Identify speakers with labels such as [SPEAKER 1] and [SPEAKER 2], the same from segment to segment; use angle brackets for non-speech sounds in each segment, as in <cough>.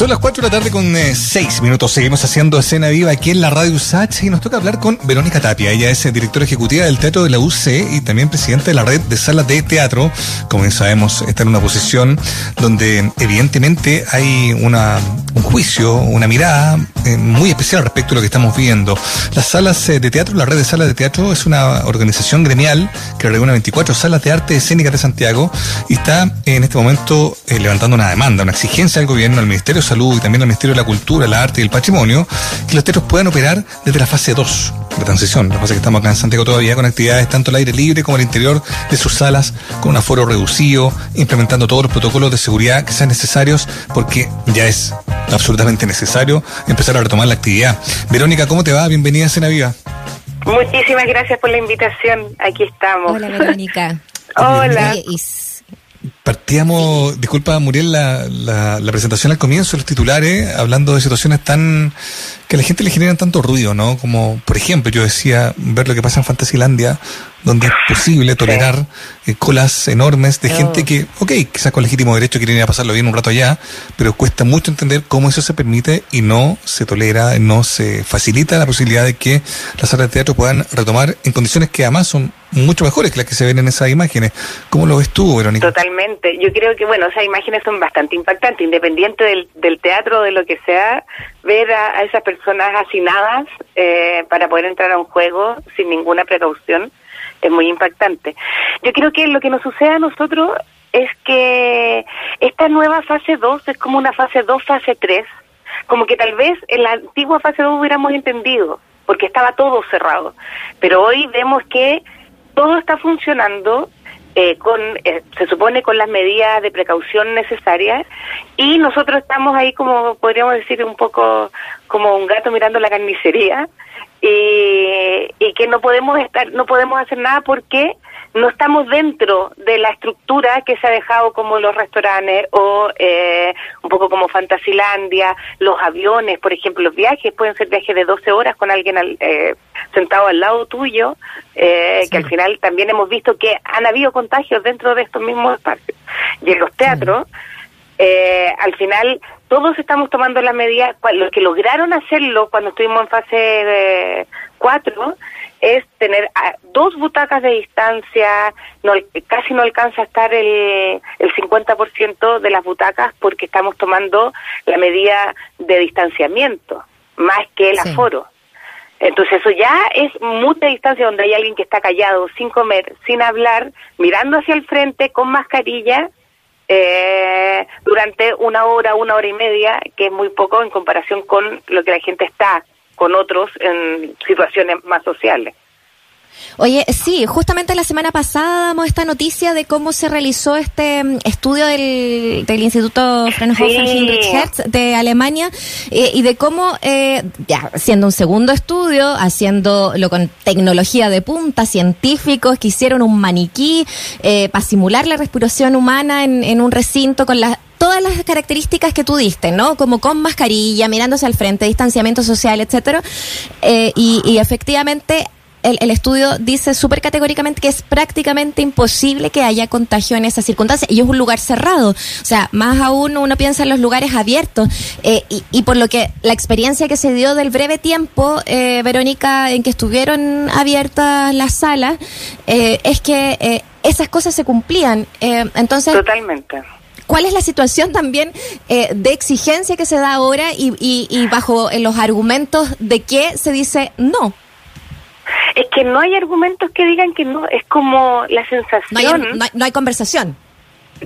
[SPEAKER 1] Son las 4 de la tarde con 6 eh, minutos. Seguimos haciendo escena viva aquí en la radio USACH y nos toca hablar con Verónica Tapia. Ella es eh, directora ejecutiva del Teatro de la UC y también presidenta de la red de salas de teatro. Como bien sabemos, está en una posición donde evidentemente hay un juicio, una mirada eh, muy especial respecto a lo que estamos viendo. Las salas de teatro, la red de salas de teatro es una organización gremial que reúne 24 salas de arte escénica de Santiago y está en este momento levantando una demanda, una exigencia al gobierno, al Ministerio Salud y también al Ministerio de la Cultura, el Arte y el Patrimonio, que los teatros puedan operar desde la fase 2 de transición. La fase que estamos acá en Santiago todavía con actividades tanto al aire libre como al interior de sus salas, con un aforo reducido, implementando todos los protocolos de seguridad que sean necesarios, porque ya es absolutamente necesario empezar a retomar la actividad. Verónica, ¿cómo te va? Bienvenida a Cena Viva.
[SPEAKER 2] Muchísimas gracias por la invitación. Aquí estamos.
[SPEAKER 3] Hola, Verónica. <laughs>
[SPEAKER 2] Hola.
[SPEAKER 1] Partíamos, disculpa Muriel, la, la, la, presentación al comienzo, los titulares, hablando de situaciones tan que a la gente le generan tanto ruido, ¿no? Como, por ejemplo, yo decía, ver lo que pasa en Fantasilandia, donde es posible tolerar eh, colas enormes de gente que, ok, quizás con legítimo derecho quieren ir a pasarlo bien un rato allá, pero cuesta mucho entender cómo eso se permite y no se tolera, no se facilita la posibilidad de que las salas de teatro puedan retomar en condiciones que además son mucho mejores que las que se ven en esas imágenes. ¿Cómo lo ves tú, Verónica?
[SPEAKER 2] Totalmente. Yo creo que, bueno, esas imágenes son bastante impactantes, independiente del, del teatro, de lo que sea, ver a, esas personas hacinadas eh, para poder entrar a un juego sin ninguna precaución es muy impactante. Yo creo que lo que nos sucede a nosotros es que esta nueva fase 2 es como una fase 2, fase 3, como que tal vez en la antigua fase 2 hubiéramos entendido, porque estaba todo cerrado, pero hoy vemos que todo está funcionando eh, con, eh, se supone, con las medidas de precaución necesarias y nosotros estamos ahí como, podríamos decir, un poco como un gato mirando la carnicería y, y que no podemos estar, no podemos hacer nada porque no estamos dentro de la estructura que se ha dejado como los restaurantes o eh, un poco como Fantasilandia, los aviones, por ejemplo, los viajes pueden ser viajes de 12 horas con alguien eh, sentado al lado tuyo, eh, que al final también hemos visto que han habido contagios dentro de estos mismos espacios. Y en los teatros, eh, al final todos estamos tomando las medidas, los que lograron hacerlo cuando estuvimos en fase 4 es tener dos butacas de distancia, no, casi no alcanza a estar el, el 50% de las butacas porque estamos tomando la medida de distanciamiento, más que el aforo. Entonces eso ya es mucha distancia donde hay alguien que está callado, sin comer, sin hablar, mirando hacia el frente, con mascarilla, eh, durante una hora, una hora y media, que es muy poco en comparación con lo que la gente está con otros en situaciones más sociales.
[SPEAKER 3] Oye, sí, justamente la semana pasada damos esta noticia de cómo se realizó este mm, estudio del, del Instituto Fraunhofer Heinrich Hertz de Alemania eh, y de cómo, eh, ya, siendo un segundo estudio, haciéndolo con tecnología de punta, científicos que hicieron un maniquí eh, para simular la respiración humana en, en un recinto con las todas las características que tú diste, ¿no? Como con mascarilla, mirándose al frente, distanciamiento social, etcétera. Eh, y, y, efectivamente el, el, estudio dice súper categóricamente que es prácticamente imposible que haya contagio en esas circunstancias. Y es un lugar cerrado. O sea, más aún uno piensa en los lugares abiertos. Eh, y, y, por lo que la experiencia que se dio del breve tiempo, eh, Verónica, en que estuvieron abiertas las salas, eh, es que eh, esas cosas se cumplían. Eh, entonces.
[SPEAKER 2] Totalmente
[SPEAKER 3] ¿Cuál es la situación también eh, de exigencia que se da ahora y, y, y bajo los argumentos de que se dice no?
[SPEAKER 2] Es que no hay argumentos que digan que no, es como la sensación.
[SPEAKER 3] No hay, no hay, no hay conversación.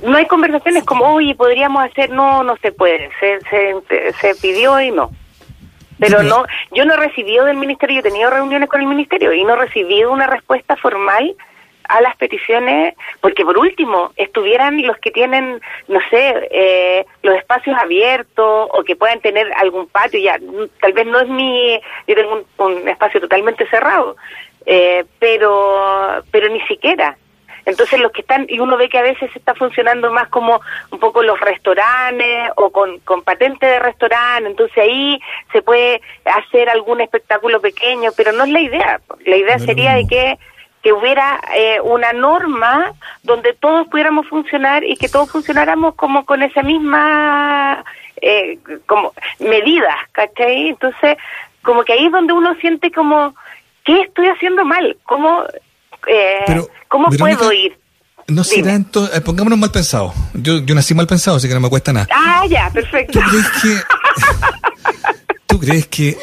[SPEAKER 2] No hay conversación, es como, oye, podríamos hacer, no, no se puede, se, se, se pidió y no. Pero no, yo no he recibido del ministerio, yo he tenido reuniones con el ministerio y no he recibido una respuesta formal a las peticiones, porque por último estuvieran los que tienen, no sé, eh, los espacios abiertos o que puedan tener algún patio, ya tal vez no es mi, yo tengo un, un espacio totalmente cerrado, eh, pero, pero ni siquiera. Entonces los que están, y uno ve que a veces está funcionando más como un poco los restaurantes o con, con patente de restaurante, entonces ahí se puede hacer algún espectáculo pequeño, pero no es la idea. La idea sería de que que hubiera eh, una norma donde todos pudiéramos funcionar y que todos funcionáramos como con esa misma eh, como medidas, ¿cachai? Entonces, como que ahí es donde uno siente como, ¿qué estoy haciendo mal? ¿Cómo, eh, ¿cómo puedo ir?
[SPEAKER 1] No será entonces, eh, pongámonos mal pensado. Yo, yo nací mal pensado, así que no me cuesta nada.
[SPEAKER 2] Ah, ya, perfecto.
[SPEAKER 1] ¿Tú crees que, <laughs> ¿tú crees que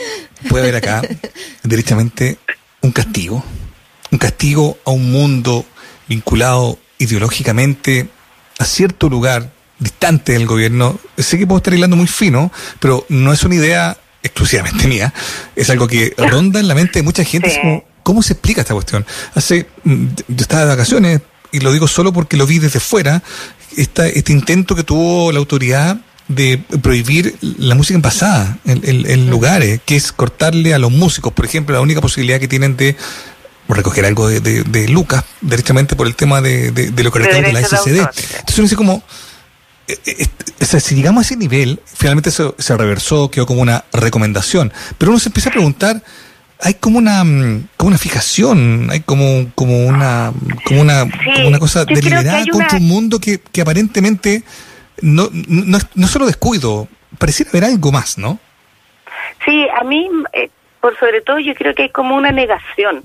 [SPEAKER 1] puede haber acá, <laughs> directamente, un castigo? Un castigo a un mundo vinculado ideológicamente a cierto lugar distante del gobierno. Sé que puedo estar hilando muy fino, pero no es una idea exclusivamente <laughs> mía. Es algo que ronda en la mente de mucha gente. ¿Cómo se explica esta cuestión? Hace, mm, yo estaba de vacaciones y lo digo solo porque lo vi desde fuera. Esta, este intento que tuvo la autoridad de prohibir la música en pasada en, en, lugares, que es cortarle a los músicos, por ejemplo, la única posibilidad que tienen de recoger algo de, de, Lucas, directamente por el tema de, de, lo que de la SCD. Entonces uno dice como, eh, eh, o sea, si llegamos a ese nivel, finalmente eso se reversó, quedó como una recomendación, pero uno se empieza a preguntar, hay como una mm, como una fijación, hay como como una como una como una cosa deliberada contra un mundo que, que aparentemente no, no, no solo descuido, pareciera haber algo más, ¿no?
[SPEAKER 2] Sí, a mí eh, por sobre todo yo creo que hay como una negación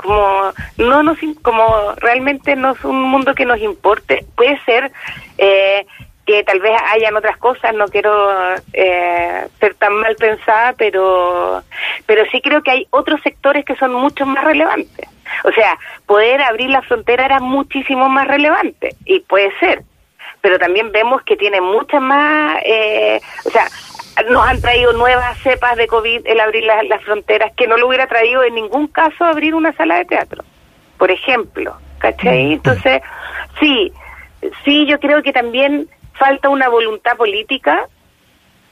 [SPEAKER 2] como no nos como realmente no es un mundo que nos importe. Puede ser eh, que tal vez hayan otras cosas no quiero eh, ser tan mal pensada pero pero sí creo que hay otros sectores que son mucho más relevantes. O sea poder abrir la frontera era muchísimo más relevante y puede ser pero también vemos que tiene muchas más eh, o sea nos han traído nuevas cepas de COVID el abrir las, fronteras, que no lo hubiera traído en ningún caso abrir una sala de teatro, por ejemplo, ¿cachai? Mm, Entonces, sí, sí, yo creo que también falta una voluntad política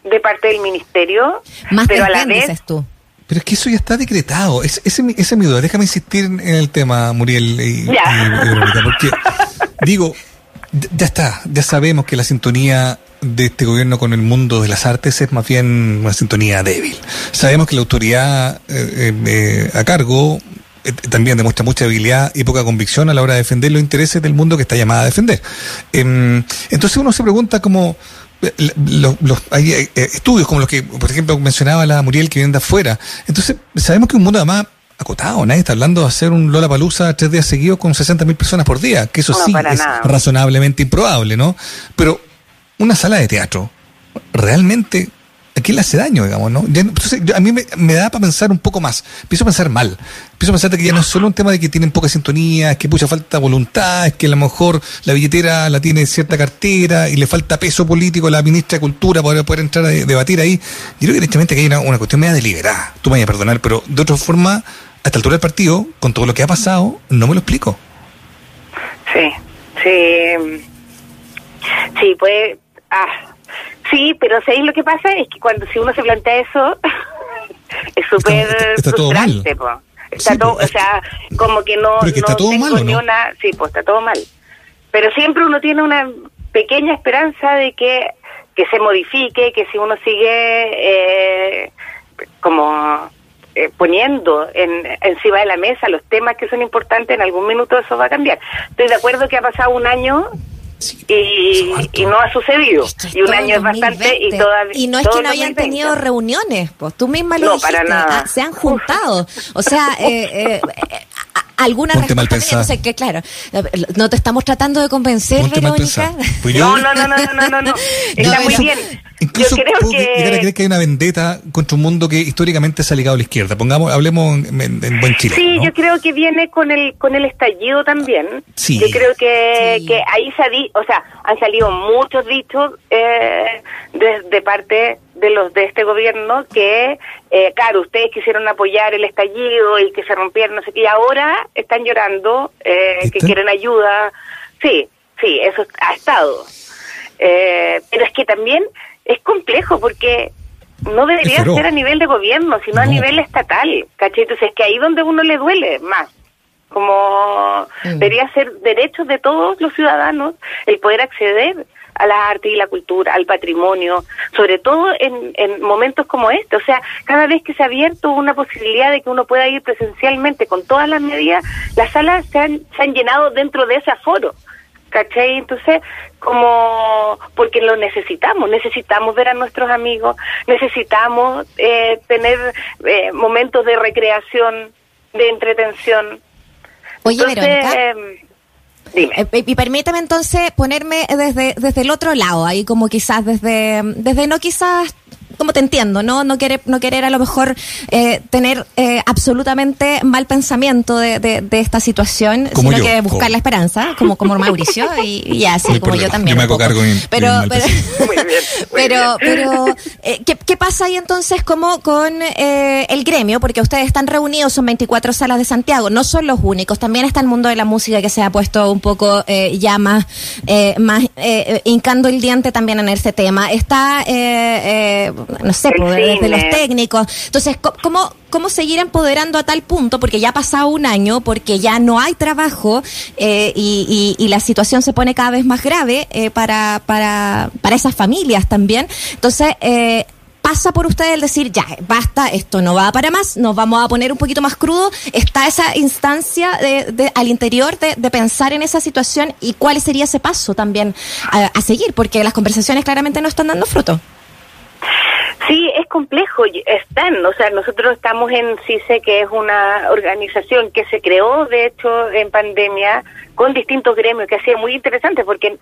[SPEAKER 2] de parte del ministerio, pero a la vez...
[SPEAKER 3] tú.
[SPEAKER 1] Pero es que eso ya está decretado. ese, ese es mi duda. Déjame insistir en el tema, Muriel y, porque <laughs> digo, ya está, ya sabemos que la sintonía de este gobierno con el mundo de las artes es más bien una sintonía débil. Sabemos que la autoridad eh, eh, a cargo eh, también demuestra mucha habilidad y poca convicción a la hora de defender los intereses del mundo que está llamada a defender. Em, entonces uno se pregunta cómo los, hay estudios como los que, por ejemplo, mencionaba la Muriel que viene de afuera. Entonces, sabemos que un mundo además acotado, nadie está hablando de hacer un Lola Palusa tres días seguidos con 60.000 personas por día, que eso sí es razonablemente improbable, ¿no? Pero una sala de teatro, realmente, ¿a quién le hace daño, digamos, no? entonces, a mí me, da para pensar un poco más. Empiezo a pensar mal. Empiezo a pensar que ya no es solo un tema de que tienen poca sintonía, es que mucha falta voluntad, es que a lo mejor la billetera la tiene cierta cartera y le falta peso político a la ministra de Cultura para poder entrar a debatir ahí. Yo creo que directamente que hay una, una cuestión media deliberada. Tú me vayas a perdonar, pero de otra forma, a esta altura del partido, con todo lo que ha pasado, no me lo explico.
[SPEAKER 2] Sí, sí. Sí, pues Ah, sí, pero ¿sabéis lo que pasa? Es que cuando si uno se plantea eso, <laughs> es súper frustrante, Está todo, o sea, como que no,
[SPEAKER 1] no está todo mal,
[SPEAKER 2] ¿no? una, sí, pues está todo mal. Pero siempre uno tiene una pequeña esperanza de que, que se modifique, que si uno sigue eh, como eh, poniendo en, encima de la mesa los temas que son importantes, en algún minuto eso va a cambiar. Estoy de acuerdo que ha pasado un año y, no ha sucedido. y un año es bastante y todavía.
[SPEAKER 3] Y no es que no hayan tenido reuniones, pues tú misma lo dijiste, ah, se han juntado. O sea, <laughs> eh, eh, alguna
[SPEAKER 1] no
[SPEAKER 3] sé qué, claro, no te estamos tratando de convencer, Verónica. <laughs>
[SPEAKER 2] No, no, no, no, no, no, no, <laughs> está muy bien.
[SPEAKER 1] Incluso Yo creo que... llegar a creer que hay una vendetta contra un mundo que históricamente se ha ligado a la izquierda. Pongamos, hablemos en, buen Chile.
[SPEAKER 2] Sí, yo creo que viene con el con el estallido también. Sí. Yo creo que, que ahí se o sea, han salido muchos dichos eh, de, parte de los de este gobierno que, eh, claro, ustedes quisieron apoyar el estallido y que se rompieron, no sé qué, y ahora están llorando, eh, que quieren ayuda. Sí, sí, eso ha estado. Eh, pero es que también es complejo porque no debería ser a nivel de gobierno, sino a nivel estatal, ¿cachai? Entonces es que ahí donde uno le duele más. Como mm. debería ser derechos de todos los ciudadanos el poder acceder a la arte y la cultura, al patrimonio, sobre todo en, en momentos como este. O sea, cada vez que se ha abierto una posibilidad de que uno pueda ir presencialmente con todas las medidas, las salas se han, se han llenado dentro de ese aforo. ¿Cachai? Entonces, como, porque lo necesitamos, necesitamos ver a nuestros amigos, necesitamos eh, tener eh, momentos de recreación, de entretención.
[SPEAKER 3] Oye, Verónica. Em, dime. Eh, y permíteme entonces ponerme desde, desde el otro lado, ahí como quizás desde, desde no quizás como te entiendo, ¿no? No querer, no querer a lo mejor eh, tener eh, absolutamente mal pensamiento de, de, esta situación, sino que buscar la esperanza, como, como Mauricio, y, <laughs> así como yo también.
[SPEAKER 1] Yo me cargo
[SPEAKER 3] pero, pero, <laughs> <laughs> pero, pero eh, ¿qué, ¿qué, pasa ahí entonces como con el gremio? Porque ustedes están reunidos, son 24 salas de Santiago, no son los únicos, también está el mundo de la música que se ha puesto un poco ya más, más hincando el diente también en ese tema. Está no sé, pues, desde los técnicos. Entonces, ¿cómo, ¿cómo seguir empoderando a tal punto? Porque ya ha pasado un año, porque ya no hay trabajo eh, y, y, la situación se pone cada vez más grave eh, para, para, para esas familias también. Entonces, eh, pasa por ustedes el decir, ya, basta, esto no va para más, nos vamos a poner un poquito más crudo. Está esa instancia de, al interior de, de, pensar en esa situación y cuál sería ese paso también a, a seguir, porque las conversaciones claramente no están dando fruto.
[SPEAKER 2] Sí, es complejo, están, o sea, nosotros estamos en CICE, que es una organización que se creó, de hecho, en pandemia, con distintos gremios, que ha sido muy interesante, porque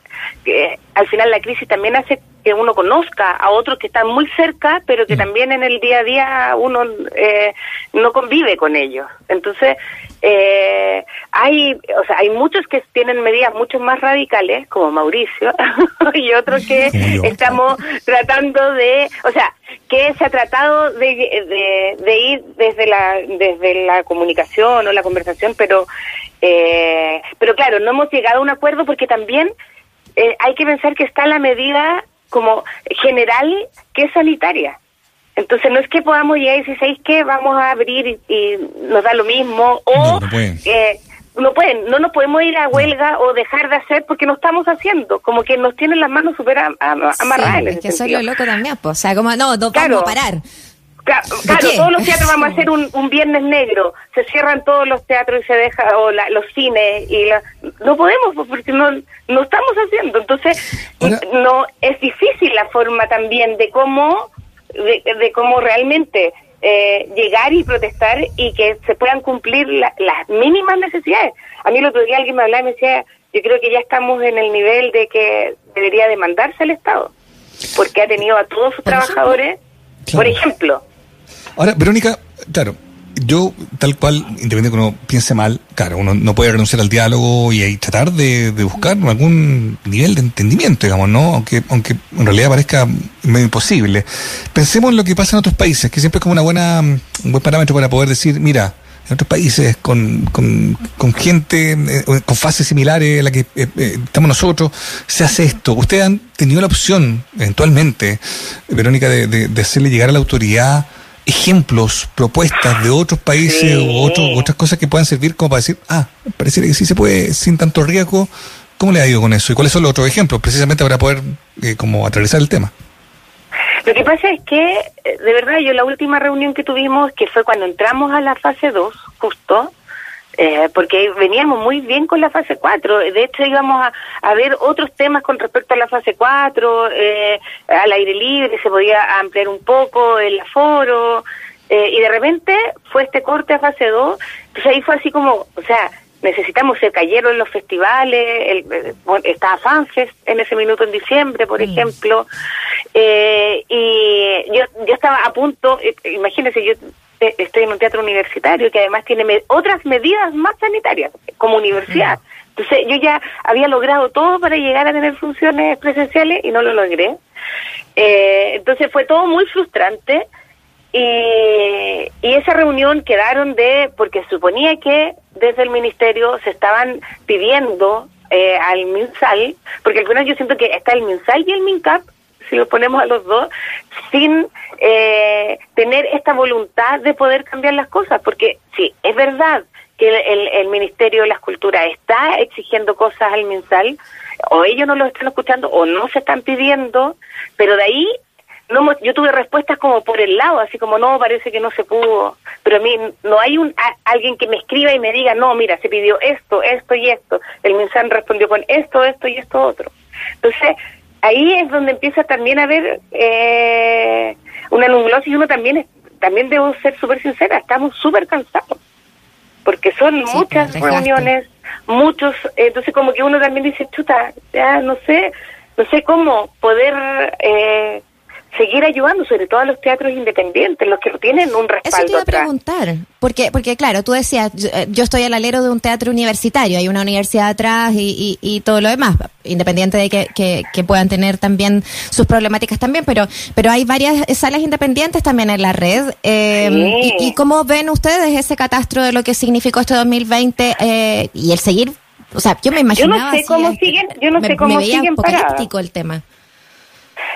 [SPEAKER 2] eh, al final la crisis también hace que uno conozca a otros que están muy cerca, pero que mm. también en el día a día uno eh, no convive con ellos. Entonces, eh, hay, o sea, hay muchos que tienen medidas mucho más radicales, como Mauricio, <laughs> y otros que estamos tratando de, o sea, que se ha tratado de, de, ir desde la, desde la comunicación o la conversación, pero, eh, pero claro, no hemos llegado a un acuerdo porque también eh, hay que pensar que está la medida como general que es sanitaria. Entonces no es que podamos llegar y decir, ¿sabéis qué? Vamos a abrir y, nos da lo mismo. O no, pueden. Eh, no pueden, no nos podemos ir a huelga o dejar de hacer porque no estamos haciendo. Como que nos tienen las manos súper amarradas.
[SPEAKER 3] Sí, es que soy lo loco también, pues. O sea, como no, no vamos a parar.
[SPEAKER 2] Claro, todos los teatros vamos a hacer un, un, viernes negro, se cierran todos los teatros y se deja, o los cines, y no podemos pues, porque no, no estamos haciendo. Entonces, no es difícil la forma también de cómo de, cómo realmente eh, llegar y protestar y que se puedan cumplir las mínimas necesidades. A mí el otro día alguien me hablaba y me decía, yo creo que ya estamos en el nivel de que debería demandarse al Estado, porque ha tenido a todos sus trabajadores, por ejemplo.
[SPEAKER 1] Ahora, Verónica, claro, yo, tal cual, independiente que uno piense mal, claro, uno no puede renunciar al diálogo y, tratar de, buscar algún nivel de entendimiento, digamos, ¿no? Aunque, aunque en realidad parezca medio imposible. Pensemos en lo que pasa en otros países, que siempre es como una buena, un buen parámetro para poder decir, mira, en otros países con, con, con gente eh, con fases similares a la que eh, eh, estamos nosotros, se hace esto. Ustedes han tenido la opción, eventualmente, Verónica, de, de hacerle llegar a la autoridad ejemplos, propuestas de otros países o otras cosas que puedan servir como para decir, ah, parece que sí se puede sin tanto riesgo. ¿Cómo le ha ido con eso? ¿Y cuáles son los otros ejemplos? Precisamente para poder eh, como atravesar el tema.
[SPEAKER 2] Lo que pasa es que, eh, de verdad, yo la última reunión que tuvimos, que fue cuando entramos a la fase 2, justo, eh, porque veníamos muy bien con la fase 4. De hecho, íbamos a, ver otros temas con respecto a la fase 4, eh, al aire libre, se podía ampliar un poco el aforo, eh, y de repente fue este corte a fase 2, entonces ahí fue así como, o sea, necesitamos, se cayeron en los festivales, el, eh, estaba FanFest en ese minuto en diciembre, por ejemplo, eh, y yo, yo estaba a punto, imagínense, yo eh, estoy en un teatro universitario que además tiene otras medidas más sanitarias como universidad. Entonces yo ya había logrado todo para llegar a tener funciones presenciales y no lo logré. Eh, entonces fue todo muy frustrante y, y esa reunión quedaron de, porque suponía que desde el ministerio se estaban pidiendo eh, al MinSal, porque al final yo siento que está el MinSal y el MinCap si lo ponemos a los dos, sin eh, tener esta voluntad de poder cambiar las cosas, porque sí, es verdad que el, el, Ministerio de la Escultura está exigiendo cosas al MinSal, o ellos no lo están escuchando o no se están pidiendo, pero de ahí no yo tuve respuestas como por el lado, así como no, parece que no se pudo, pero a mí no hay un alguien que me escriba y me diga, no, mira, se pidió esto, esto y esto, el MinSal respondió con esto, esto y esto otro. Entonces, ahí es donde empieza también a haber eh, una nublosis y uno también, también debo ser súper sincera, estamos súper cansados, porque son muchas reuniones, muchos, entonces como que uno también dice, chuta, ya no sé, no sé cómo poder... Eh, seguir ayudando, sobre todo a los teatros independientes, los que tienen un respaldo. Eso
[SPEAKER 3] te iba a preguntar, porque, porque claro, tú decías, eh, yo, estoy al alero de un teatro universitario, hay una universidad atrás y, y, todo lo demás, independiente de que, que, puedan tener también sus problemáticas también, pero, pero hay varias salas independientes también en la red. Eh, y, cómo ven ustedes ese catastro de lo que significó este 2020 eh, y el seguir? O sea, yo me imaginaba...
[SPEAKER 2] Yo no sé cómo siguen, yo no sé cómo siguen
[SPEAKER 3] el tema.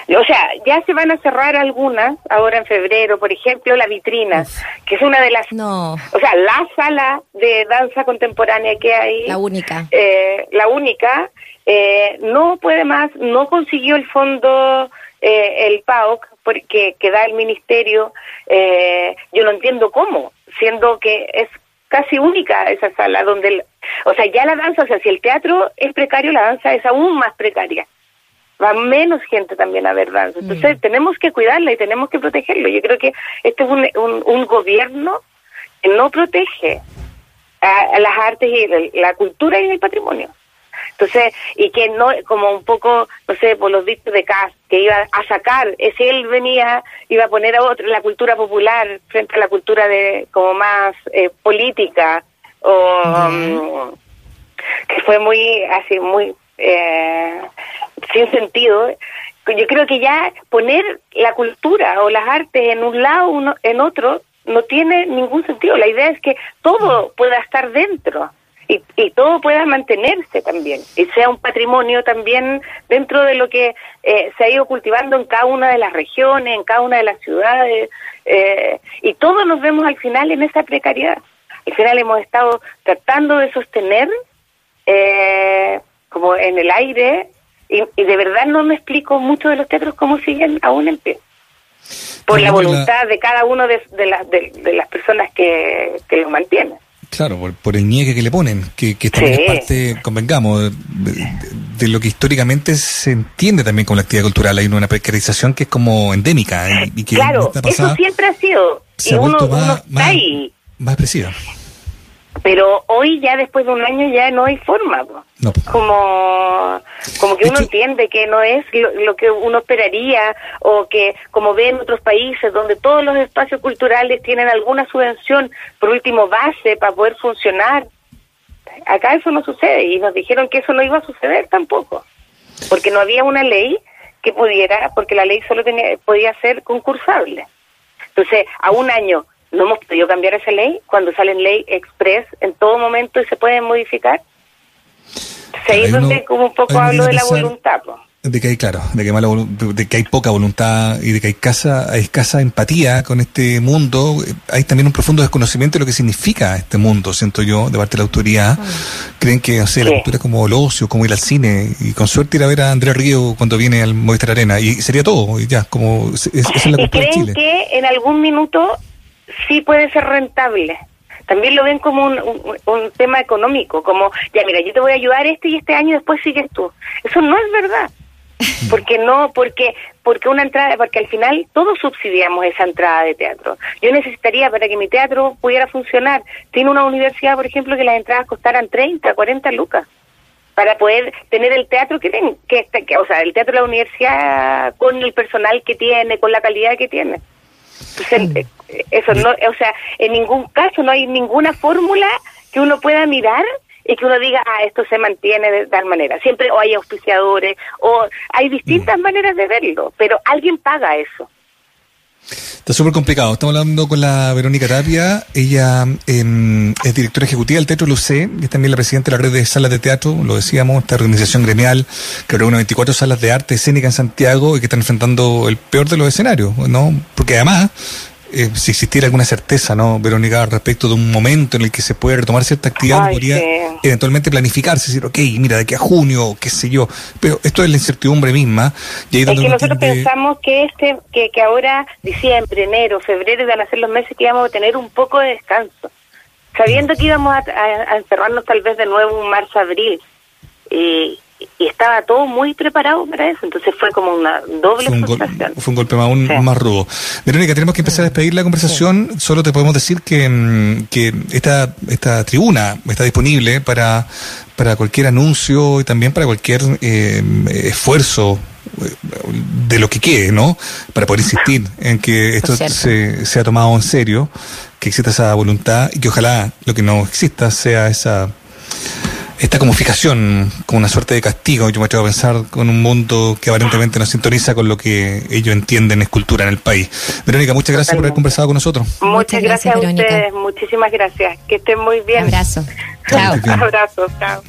[SPEAKER 2] O sea, ya se van a cerrar algunas, ahora en febrero, por ejemplo, la vitrina, que es una de las...
[SPEAKER 3] No.
[SPEAKER 2] O sea, la sala de danza contemporánea que hay...
[SPEAKER 3] La única.
[SPEAKER 2] Eh, la única, eh, no puede más, no consiguió el fondo, eh, el PAOC, porque, que da el ministerio. yo no entiendo cómo, siendo que es casi única esa sala donde... o sea, ya la danza, o sea, si el teatro es precario, la danza es aún más precaria va menos gente también a ver danza. Entonces mm. tenemos que cuidarla y tenemos que protegerlo. Yo creo que este es un, un, gobierno que no protege a, las artes y la, cultura y el patrimonio. Entonces, y que no, como un poco, no sé, por los dichos de Cas, que iba a sacar, si él venía, iba a poner a otro, la cultura popular frente a la cultura de, como más eh, política, o, mm, que fue muy, así, muy, eh, sin sentido. Yo creo que ya poner la cultura o las artes en un lado, uno, en otro, no tiene ningún sentido. La idea es que todo pueda estar dentro y, y todo pueda mantenerse también y sea un patrimonio también dentro de lo que eh, se ha ido cultivando en cada una de las regiones, en cada una de las ciudades. Eh, y todos nos vemos al final en esa precariedad. Al final hemos estado tratando de sostener eh, como en el aire y, de verdad no me explico mucho de los teatros cómo siguen aún en pie. Por la voluntad de cada uno de, de, las personas que, que los mantienen.
[SPEAKER 1] Claro, por, el niegue que le ponen, que, que también es parte, convengamos, de, lo que históricamente se entiende también con la actividad cultural. Hay una precarización que es como endémica. Y, que
[SPEAKER 2] claro, eso siempre ha sido.
[SPEAKER 1] Se ha vuelto más, más, más expresiva.
[SPEAKER 2] Pero hoy ya después de un año ya no hay forma. Como, como que uno entiende que no es lo, que uno esperaría o que como ve en otros países donde todos los espacios culturales tienen alguna subvención, por último base para poder funcionar. Acá eso no sucede y nos dijeron que eso no iba a suceder tampoco, porque no había una ley que pudiera, porque la ley solo tenía, podía ser concursable. Entonces, a un año no hemos podido cambiar esa ley cuando sale en ley express en todo momento y se puede modificar. ahí es donde como un poco hablo de la voluntad.
[SPEAKER 1] De que hay, claro, de que, de que hay poca voluntad y de que hay escasa, hay escasa empatía con este mundo. Hay también un profundo desconocimiento de lo que significa este mundo, siento yo, de parte de la autoridad. Creen que, no sé, la cultura es como el ocio, como ir al cine, y con suerte ir a ver a Andrea Río cuando viene al Movistar Arena, y sería todo, y ya, como, es, es la cultura
[SPEAKER 2] de
[SPEAKER 1] Chile.
[SPEAKER 2] que en algún minuto sí puede ser rentable. También lo ven como un, un, tema económico, como, ya mira, yo te voy a ayudar este y este año después sigues tú. Eso no es verdad. <laughs> Porque no, porque porque una entrada, porque al final todos subsidiamos esa entrada de teatro. Yo necesitaría para que mi teatro pudiera funcionar, tiene una universidad, por ejemplo, que las entradas costaran 30, 40 lucas para poder tener el teatro que tiene, que, que, o sea, el teatro de la universidad con el personal que tiene, con la calidad que tiene. Entonces, eso no, o sea, en ningún caso no hay ninguna fórmula que uno pueda mirar y que uno diga, ah, esto se mantiene de tal manera. Siempre o hay auspiciadores o hay distintas mm. maneras de verlo, pero alguien paga eso.
[SPEAKER 1] Está súper complicado. Estamos hablando con la Verónica Tapia. Ella em, es directora ejecutiva del Teatro Lucé y es también la presidenta de la red de salas de teatro, lo decíamos, esta organización gremial que reúne 24 salas de arte escénica en Santiago y que están enfrentando el peor de los escenarios, ¿no? Porque además eh, si existiera alguna certeza, ¿no, Verónica, respecto de un momento en el que se puede retomar cierta actividad,
[SPEAKER 2] Ay,
[SPEAKER 1] podría
[SPEAKER 2] sí.
[SPEAKER 1] eventualmente planificarse, decir, ok, mira, de aquí a junio, qué sé yo. Pero esto es la incertidumbre misma. Y ahí
[SPEAKER 2] Es
[SPEAKER 1] donde
[SPEAKER 2] que nosotros pensamos que este, que, que ahora diciembre, enero, febrero van a ser los meses que íbamos a tener un poco de descanso, sabiendo que íbamos a, a- a encerrarnos tal vez de nuevo en marzo, abril, y, y estaba todo muy preparado para eso, entonces fue como una doble
[SPEAKER 1] Fue un, gol-
[SPEAKER 2] frustración.
[SPEAKER 1] fue un golpe más,
[SPEAKER 2] Sí.
[SPEAKER 1] más rudo. Verónica, tenemos que empezar a despedir la conversación. Solo te podemos decir que, mm, que esta, esta tribuna está disponible para, para cualquier anuncio y también para cualquier eh, esfuerzo eh, de lo que quede, ¿no? Para poder insistir <laughs> en que esto
[SPEAKER 3] cierto.
[SPEAKER 1] se, sea tomado en serio, que exista esa voluntad y que ojalá lo que no exista sea esa esta como fijación, como una suerte de castigo, yo me atrevo a pensar, con un mundo que aparentemente no sintoniza con lo que ellos entienden es cultura en el país. Verónica, muchas gracias por haber conversado con nosotros.
[SPEAKER 2] Muchas
[SPEAKER 3] Muchas
[SPEAKER 2] gracias,
[SPEAKER 3] gracias,
[SPEAKER 2] a
[SPEAKER 3] Verónica.
[SPEAKER 2] ustedes, muchísimas gracias, que estén muy bien.
[SPEAKER 3] Abrazo.
[SPEAKER 1] Chao.
[SPEAKER 2] Abrazos, chao.